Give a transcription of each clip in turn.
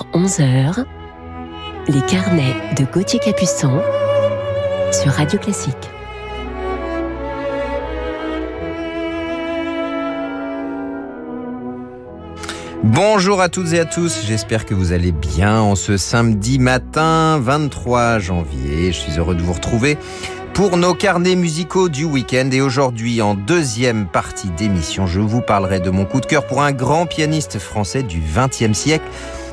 10h-11h, les carnets de Gauthier Capuçon sur Radio Classique. Bonjour à toutes et à tous, j'espère que vous allez bien en ce samedi matin 23 janvier. Je suis heureux de vous retrouver pour nos carnets musicaux du week-end. Et aujourd'hui, en deuxième partie d'émission, je vous parlerai de mon coup de cœur pour un grand pianiste français du XXe siècle.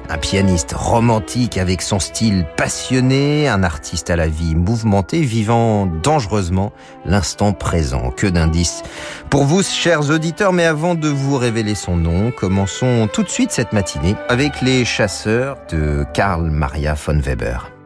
Un pianiste romantique avec son style passionné, un artiste à la vie mouvementée, vivant dangereusement l'instant présent. Que d'indices pour vous, chers auditeurs, mais avant de vous révéler son nom, commençons tout de suite cette matinée avec les chasseurs de Karl Maria von Weber.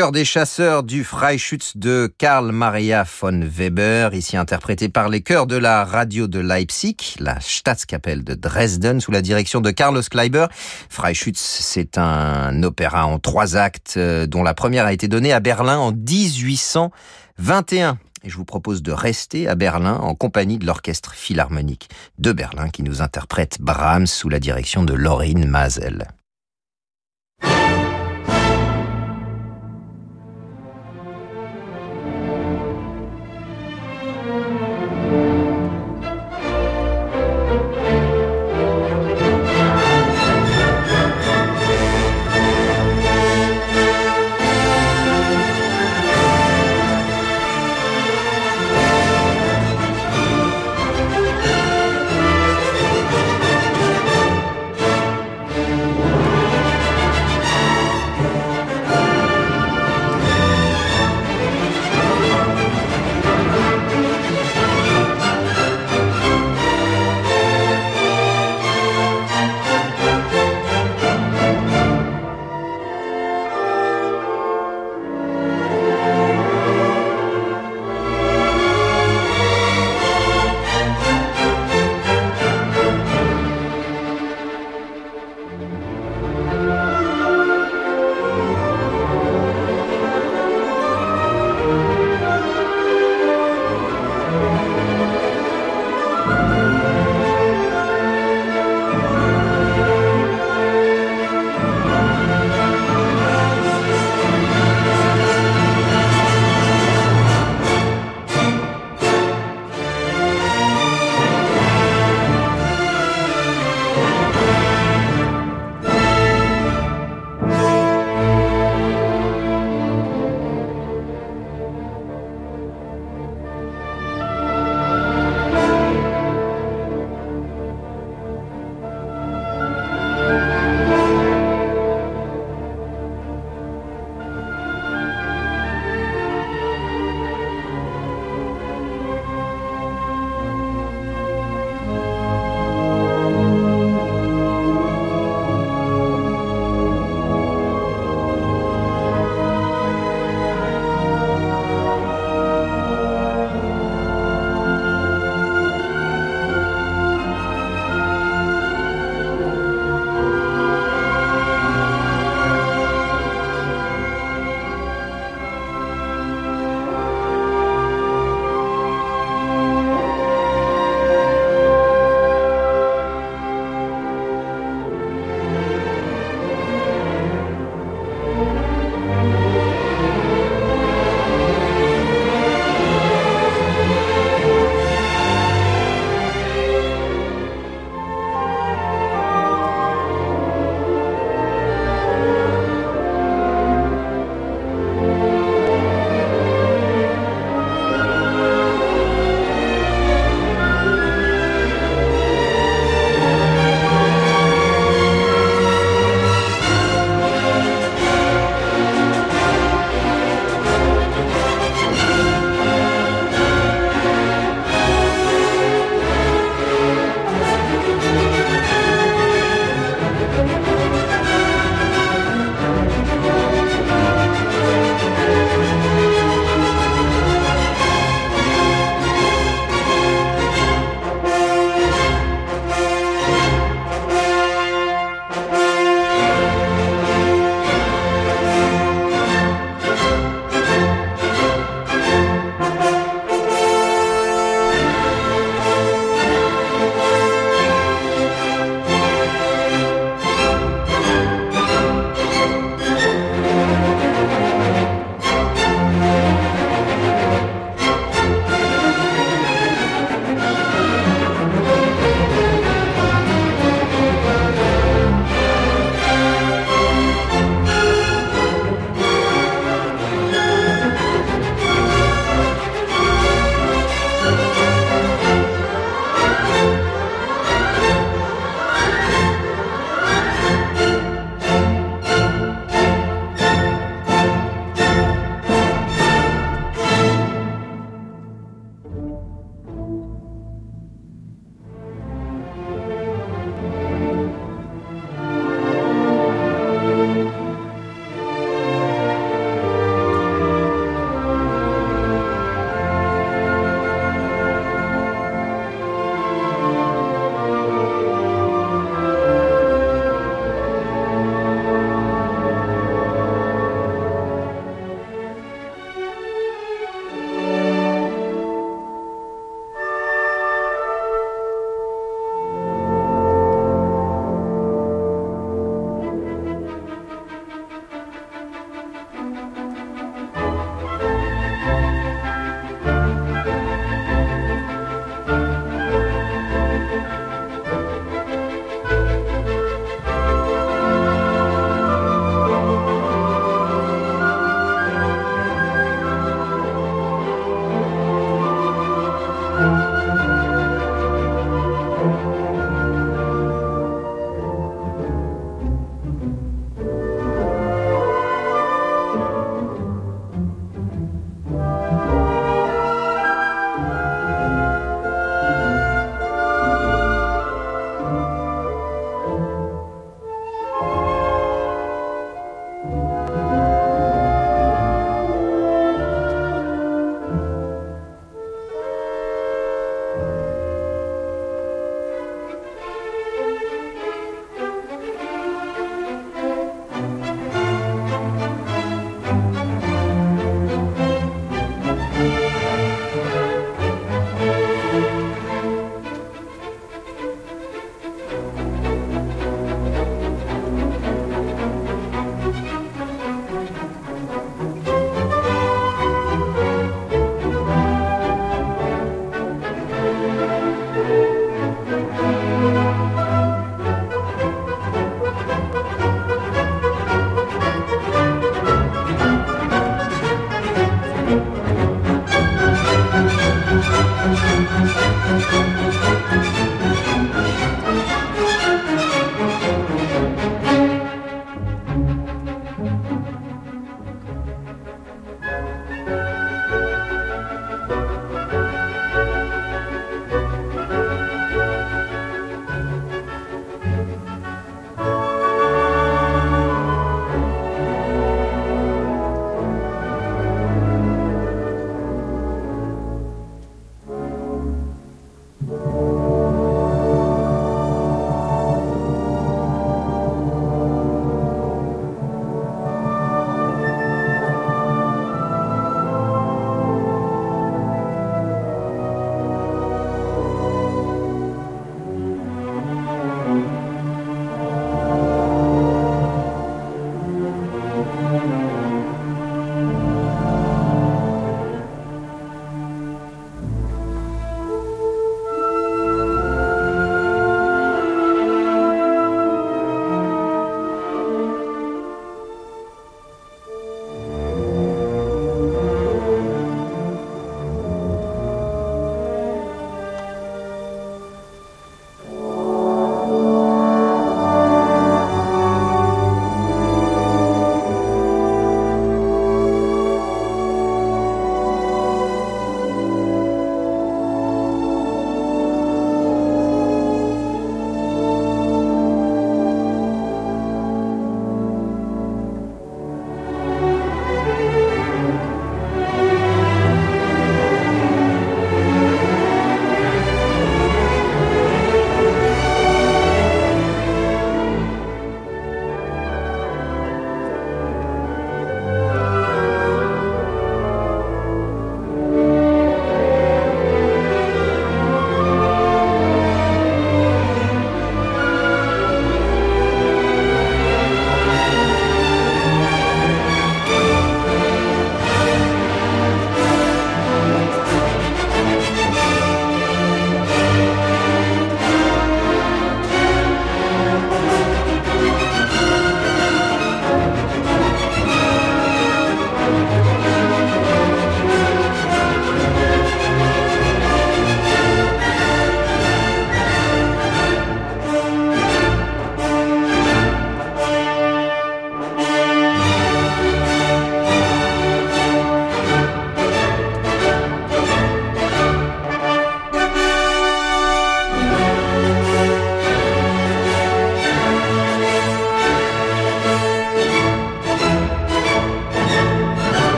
Chœur des chasseurs du Freischütz de Karl Maria von Weber, ici interprété par les chœurs de la radio de Leipzig, la Staatskapelle de Dresden, sous la direction de Carlos Kleiber. Freischütz, c'est un opéra en trois actes, euh, dont la première a été donnée à Berlin en 1821. Et je vous propose de rester à Berlin en compagnie de l'orchestre philharmonique de Berlin qui nous interprète Brahms sous la direction de Laurine Mazel.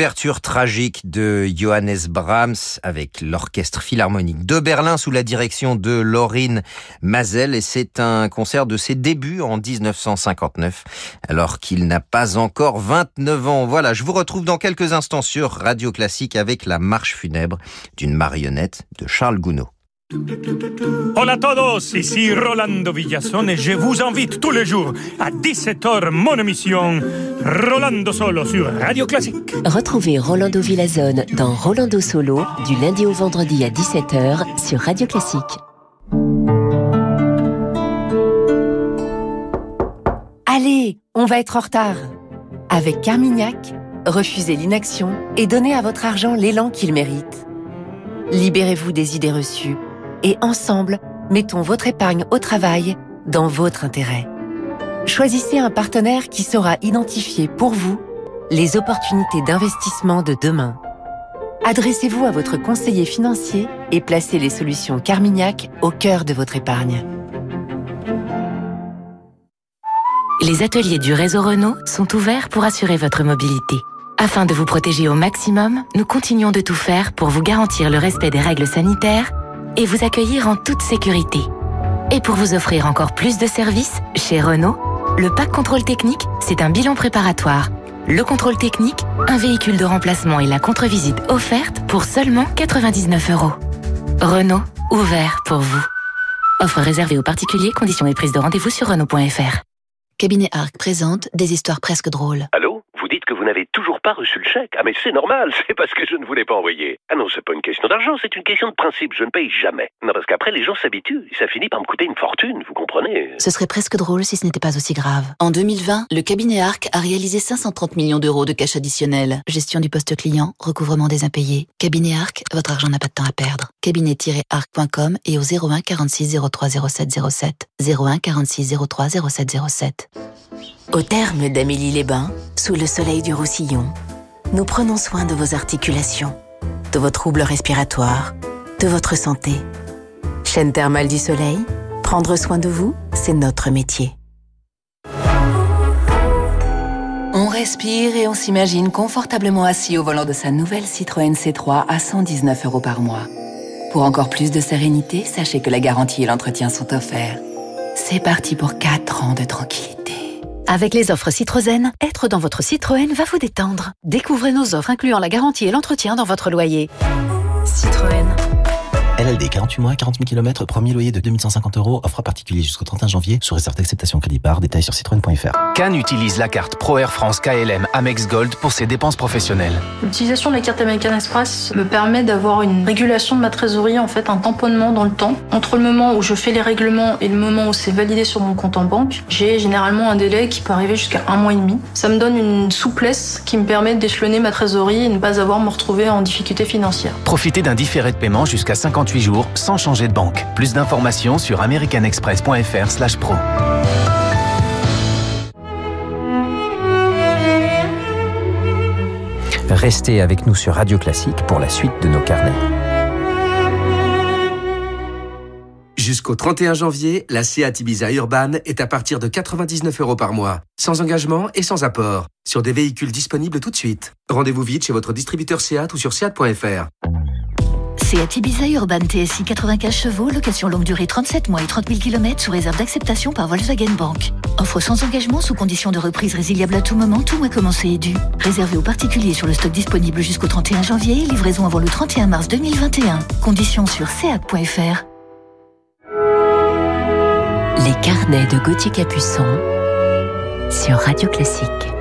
L'ouverture tragique de Johannes Brahms avec l'Orchestre Philharmonique de Berlin sous la direction de Laurine Mazel et c'est un concert de ses débuts en 1959 alors qu'il n'a pas encore 29 ans. Voilà, je vous retrouve dans quelques instants sur Radio Classique avec la marche funèbre d'une marionnette de Charles Gounod. Hola a todos, ici Rolando Villazón et je vous invite tous les jours à 17h mon émission Rolando Solo sur Radio Classique. Retrouvez Rolando Villazone dans Rolando Solo du lundi au vendredi à 17h sur Radio Classique. Allez, on va être en retard. Avec Carmignac, refusez l'inaction et donnez à votre argent l'élan qu'il mérite. Libérez-vous des idées reçues et ensemble, mettons votre épargne au travail dans votre intérêt. Choisissez un partenaire qui saura identifier pour vous les opportunités d'investissement de demain. Adressez-vous à votre conseiller financier et placez les solutions Carmignac au cœur de votre épargne. Les ateliers du réseau Renault sont ouverts pour assurer votre mobilité. Afin de vous protéger au maximum, nous continuons de tout faire pour vous garantir le respect des règles sanitaires et vous accueillir en toute sécurité. Et pour vous offrir encore plus de services, chez Renault, le pack contrôle technique, c'est un bilan préparatoire. Le contrôle technique, un véhicule de remplacement et la contre-visite offerte pour seulement 99 euros. Renault, ouvert pour vous. Offre réservée aux particuliers, conditions et prise de rendez-vous sur Renault.fr. Cabinet Arc présente des histoires presque drôles. Allô dites que vous n'avez toujours pas reçu le chèque Ah mais c'est normal, c'est parce que je ne vous l'ai pas envoyé. Ah non, c'est pas une question d'argent, c'est une question de principe, je ne paye jamais. Non, parce qu'après les gens s'habituent, et ça finit par me coûter une fortune, vous comprenez Ce serait presque drôle si ce n'était pas aussi grave. En 2020, le cabinet Arc a réalisé 530 millions d'euros de cash additionnel. Gestion du poste client, recouvrement des impayés. Cabinet Arc, votre argent n'a pas de temps à perdre. Cabinet-arc.com et au 01 46 03 07 07. 01 46 03 07 07. Au terme d'Amélie les Bains, sous le soleil du Roussillon, nous prenons soin de vos articulations, de vos troubles respiratoires, de votre santé. Chaîne thermale du soleil, prendre soin de vous, c'est notre métier. On respire et on s'imagine confortablement assis au volant de sa nouvelle Citroën C3 à 119 euros par mois. Pour encore plus de sérénité, sachez que la garantie et l'entretien sont offerts. C'est parti pour 4 ans de tranquillité. Avec les offres Citroën, être dans votre Citroën va vous détendre. Découvrez nos offres incluant la garantie et l'entretien dans votre loyer. Citroën. LLD 48 mois, 40 000 km, premier loyer de 2150 euros, offre particulier jusqu'au 31 janvier, sous réserve d'acceptation crédit par, détail sur citroën.fr. Cannes utilise la carte Pro Air France KLM Amex Gold pour ses dépenses professionnelles. L'utilisation de la carte American Express me permet d'avoir une régulation de ma trésorerie, en fait un tamponnement dans le temps. Entre le moment où je fais les règlements et le moment où c'est validé sur mon compte en banque, j'ai généralement un délai qui peut arriver jusqu'à un mois et demi. Ça me donne une souplesse qui me permet d'échelonner ma trésorerie et ne pas avoir à me retrouver en difficulté financière. Profitez d'un différé de paiement jusqu'à 58 jours sans changer de banque. Plus d'informations sur americanexpress.fr pro. Restez avec nous sur Radio Classique pour la suite de nos carnets. Jusqu'au 31 janvier, la Seat Ibiza Urban est à partir de 99 euros par mois, sans engagement et sans apport, sur des véhicules disponibles tout de suite. Rendez-vous vite chez votre distributeur Seat ou sur seat.fr. Seat Ibiza Urban TSI 95 chevaux, location longue durée 37 mois et 30 000 km sous réserve d'acceptation par Volkswagen Bank. Offre sans engagement sous condition de reprise résiliable à tout moment, tout mois commencé et dû. Réservé aux particuliers sur le stock disponible jusqu'au 31 janvier, livraison avant le 31 mars 2021. Conditions sur seat.fr. Les carnets de Gauthier Capuçon sur Radio Classique.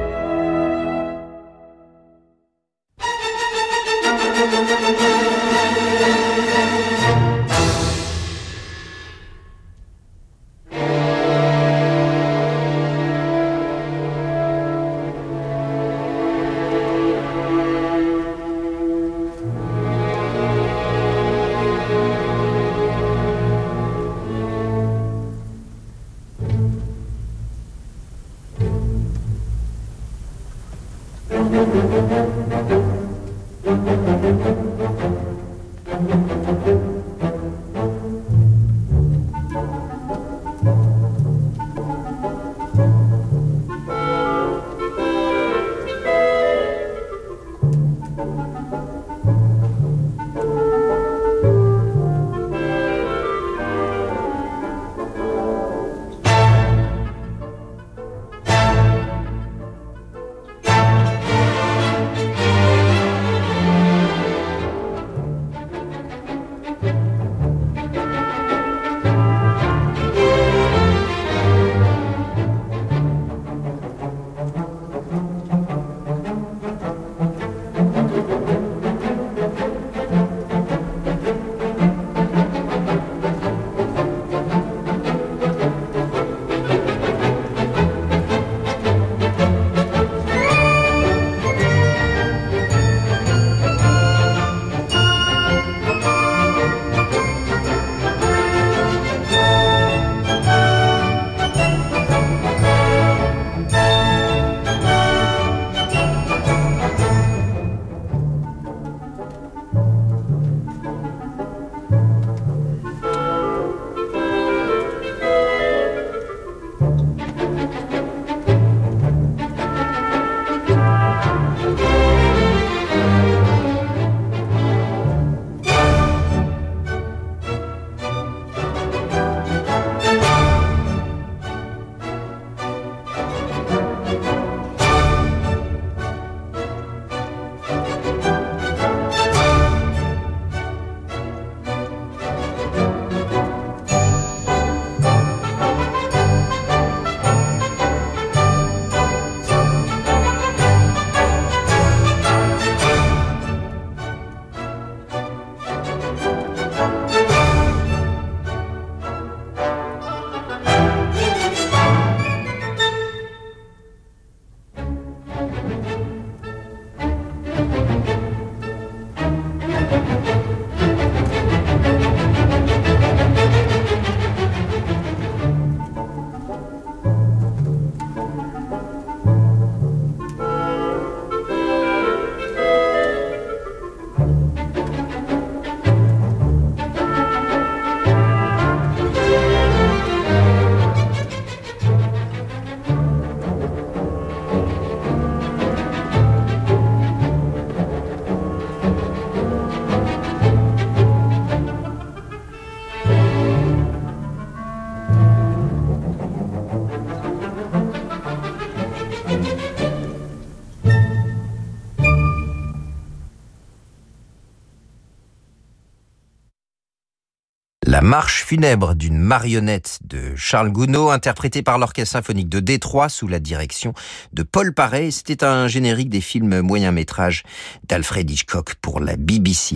La marche funèbre d'une marionnette de Charles Gounod, interprétée par l'Orchestre symphonique de Détroit sous la direction de Paul Paré. C'était un générique des films moyen métrage d'Alfred Hitchcock pour la BBC.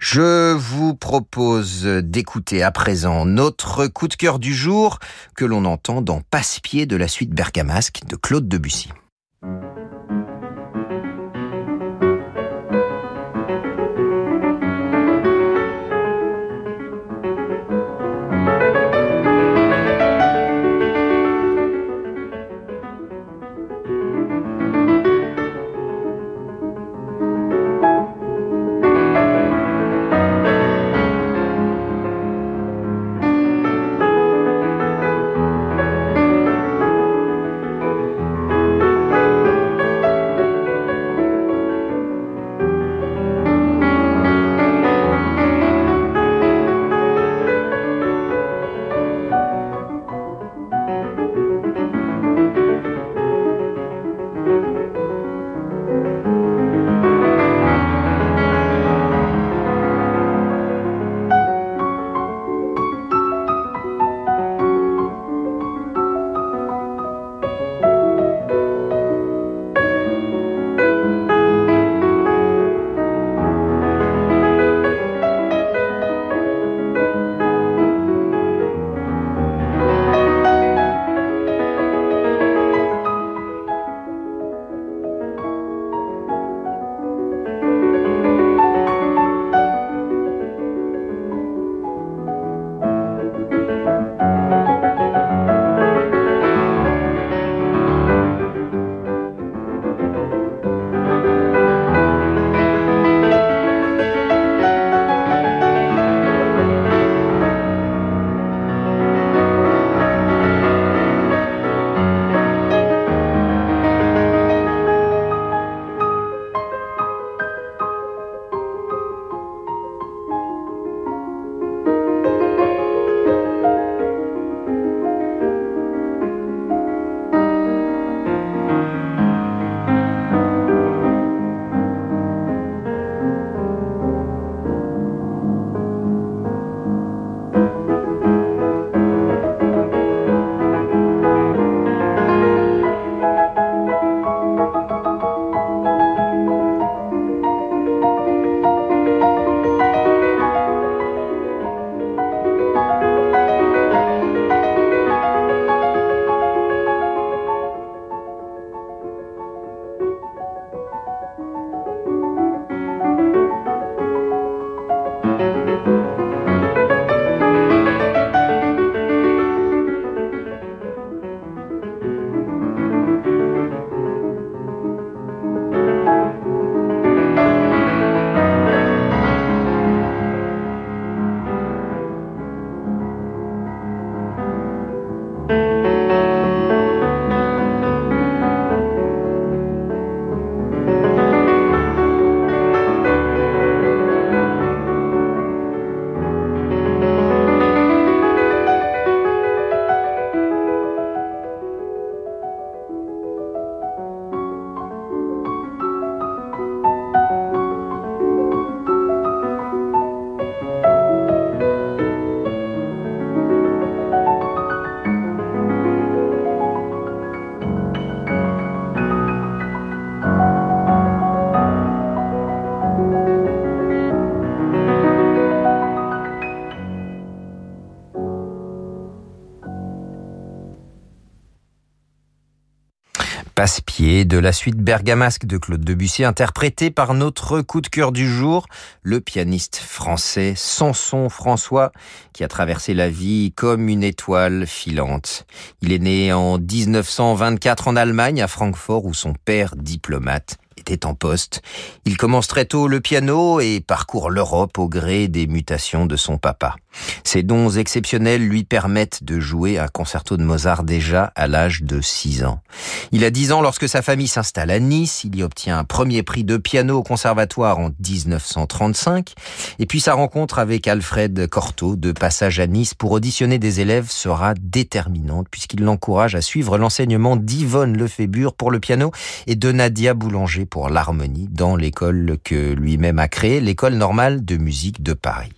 Je vous propose d'écouter à présent notre coup de cœur du jour que l'on entend dans Passe-pied de la suite bergamasque de Claude Debussy. De la suite bergamasque de Claude Debussy, interprété par notre coup de cœur du jour, le pianiste français Samson François, qui a traversé la vie comme une étoile filante. Il est né en 1924 en Allemagne, à Francfort, où son père, diplomate, était en poste. Il commence très tôt le piano et parcourt l'Europe au gré des mutations de son papa. Ses dons exceptionnels lui permettent de jouer un concerto de Mozart déjà à l'âge de 6 ans. Il a 10 ans lorsque sa famille s'installe à Nice. Il y obtient un premier prix de piano au conservatoire en 1935. Et puis sa rencontre avec Alfred Cortot de passage à Nice pour auditionner des élèves sera déterminante puisqu'il l'encourage à suivre l'enseignement d'Yvonne Lefébure pour le piano et de Nadia Boulanger pour l'harmonie dans l'école que lui-même a créée, l'école normale de musique de Paris.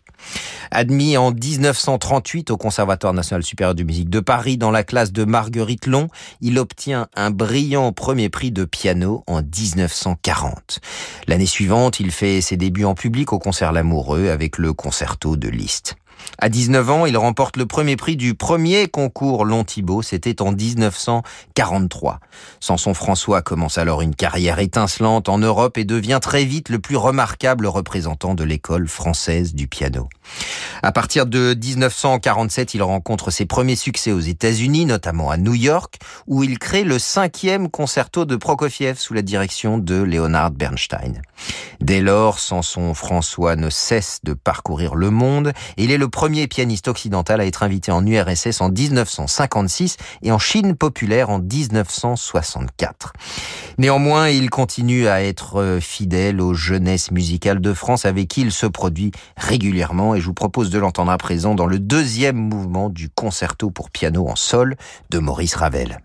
Admis en 1938 au Conservatoire national supérieur de musique de Paris dans la classe de Marguerite Long, il obtient un brillant premier prix de piano en 1940. L'année suivante, il fait ses débuts en public au concert L'Amoureux avec le concerto de Liszt. À 19 ans, il remporte le premier prix du premier concours Long Thibault, c'était en 1943. Samson François commence alors une carrière étincelante en Europe et devient très vite le plus remarquable représentant de l'école française du piano. À partir de 1947, il rencontre ses premiers succès aux États-Unis, notamment à New York, où il crée le cinquième concerto de Prokofiev sous la direction de Leonard Bernstein. Dès lors, Samson François ne cesse de parcourir le monde il est le premier pianiste occidental à être invité en URSS en 1956 et en Chine populaire en 1964. Néanmoins, il continue à être fidèle aux jeunesses musicales de France avec qui il se produit régulièrement et je vous propose de l'entendre à présent dans le deuxième mouvement du concerto pour piano en sol de Maurice Ravel.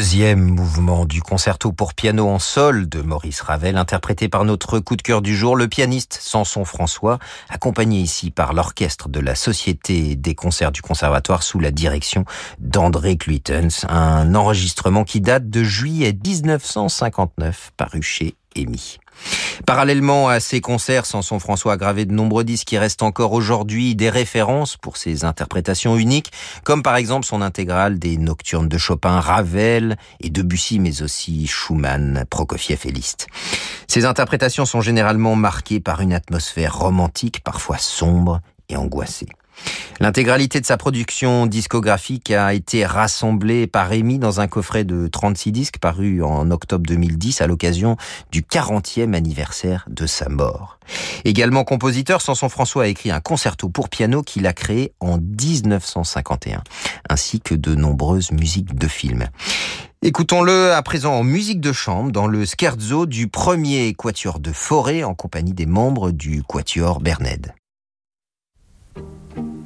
Deuxième mouvement du concerto pour piano en sol de Maurice Ravel, interprété par notre coup de cœur du jour, le pianiste Samson François, accompagné ici par l'orchestre de la Société des concerts du Conservatoire sous la direction d'André Cluitens, un enregistrement qui date de juillet 1959, paru chez EMI. Parallèlement à ces concerts, Samson François a gravé de nombreux disques qui restent encore aujourd'hui des références pour ses interprétations uniques, comme par exemple son intégrale des Nocturnes de Chopin, Ravel et Debussy, mais aussi Schumann, Prokofiev et Liszt. Ces interprétations sont généralement marquées par une atmosphère romantique, parfois sombre et angoissée. L'intégralité de sa production discographique a été rassemblée par Rémi dans un coffret de 36 disques paru en octobre 2010 à l'occasion du 40e anniversaire de sa mort. Également compositeur, Samson François a écrit un concerto pour piano qu'il a créé en 1951, ainsi que de nombreuses musiques de films. Écoutons-le à présent en musique de chambre dans le scherzo du premier quatuor de forêt en compagnie des membres du quatuor Berned. Thank you.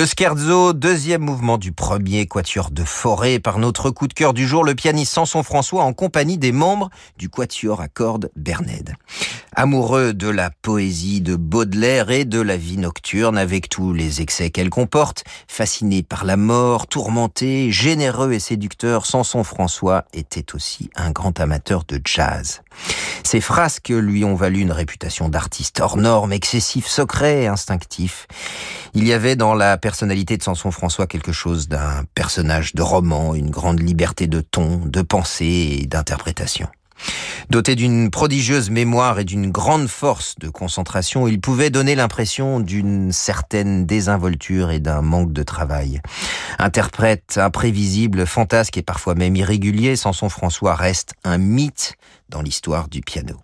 Le scherzo, deuxième mouvement du premier quatuor de forêt par notre coup de cœur du jour, le pianiste Samson François en compagnie des membres du quatuor à cordes Bernède. Amoureux de la poésie de Baudelaire et de la vie nocturne avec tous les excès qu'elle comporte, fasciné par la mort, tourmenté, généreux et séducteur, Samson François était aussi un grand amateur de jazz. Ses frasques lui ont valu une réputation d'artiste hors norme, excessif, secret et instinctif. Il y avait dans la personnalité de Samson François quelque chose d'un personnage de roman, une grande liberté de ton, de pensée et d'interprétation. Doté d'une prodigieuse mémoire et d'une grande force de concentration, il pouvait donner l'impression d'une certaine désinvolture et d'un manque de travail. Interprète imprévisible, fantasque et parfois même irrégulier, Samson François reste un mythe dans l'histoire du piano.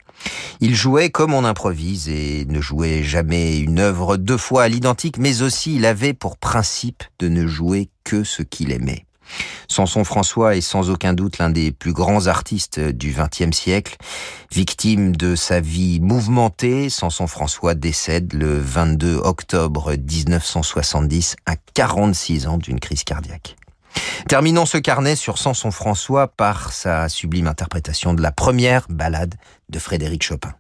Il jouait comme on improvise et ne jouait jamais une œuvre deux fois à l'identique, mais aussi il avait pour principe de ne jouer que ce qu'il aimait. Samson François est sans aucun doute l'un des plus grands artistes du XXe siècle. Victime de sa vie mouvementée, Samson François décède le 22 octobre 1970 à 46 ans d'une crise cardiaque. Terminons ce carnet sur Samson François par sa sublime interprétation de la première ballade de Frédéric Chopin.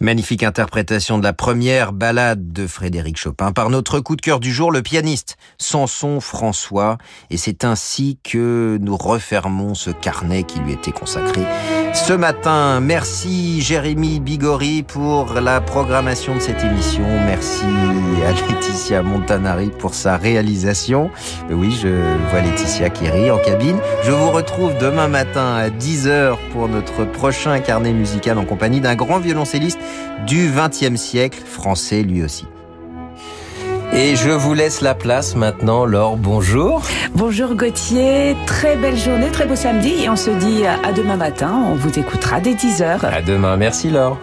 Magnifique interprétation de la première ballade de Frédéric Chopin par notre coup de cœur du jour, le pianiste Samson François. Et c'est ainsi que nous refermons ce carnet qui lui était consacré ce matin. Merci Jérémy Bigori pour la programmation de cette émission. Merci à Laetitia Montanari pour sa réalisation. Oui, je vois Laetitia qui rit en cabine. Je vous retrouve demain matin à 10h pour notre prochain carnet musical en compagnie d'un grand violoncelliste du XXe siècle, français lui aussi. Et je vous laisse la place maintenant, Laure. Bonjour. Bonjour Gauthier. Très belle journée, très beau samedi. Et on se dit à demain matin. On vous écoutera dès 10h. À demain. Merci Laure.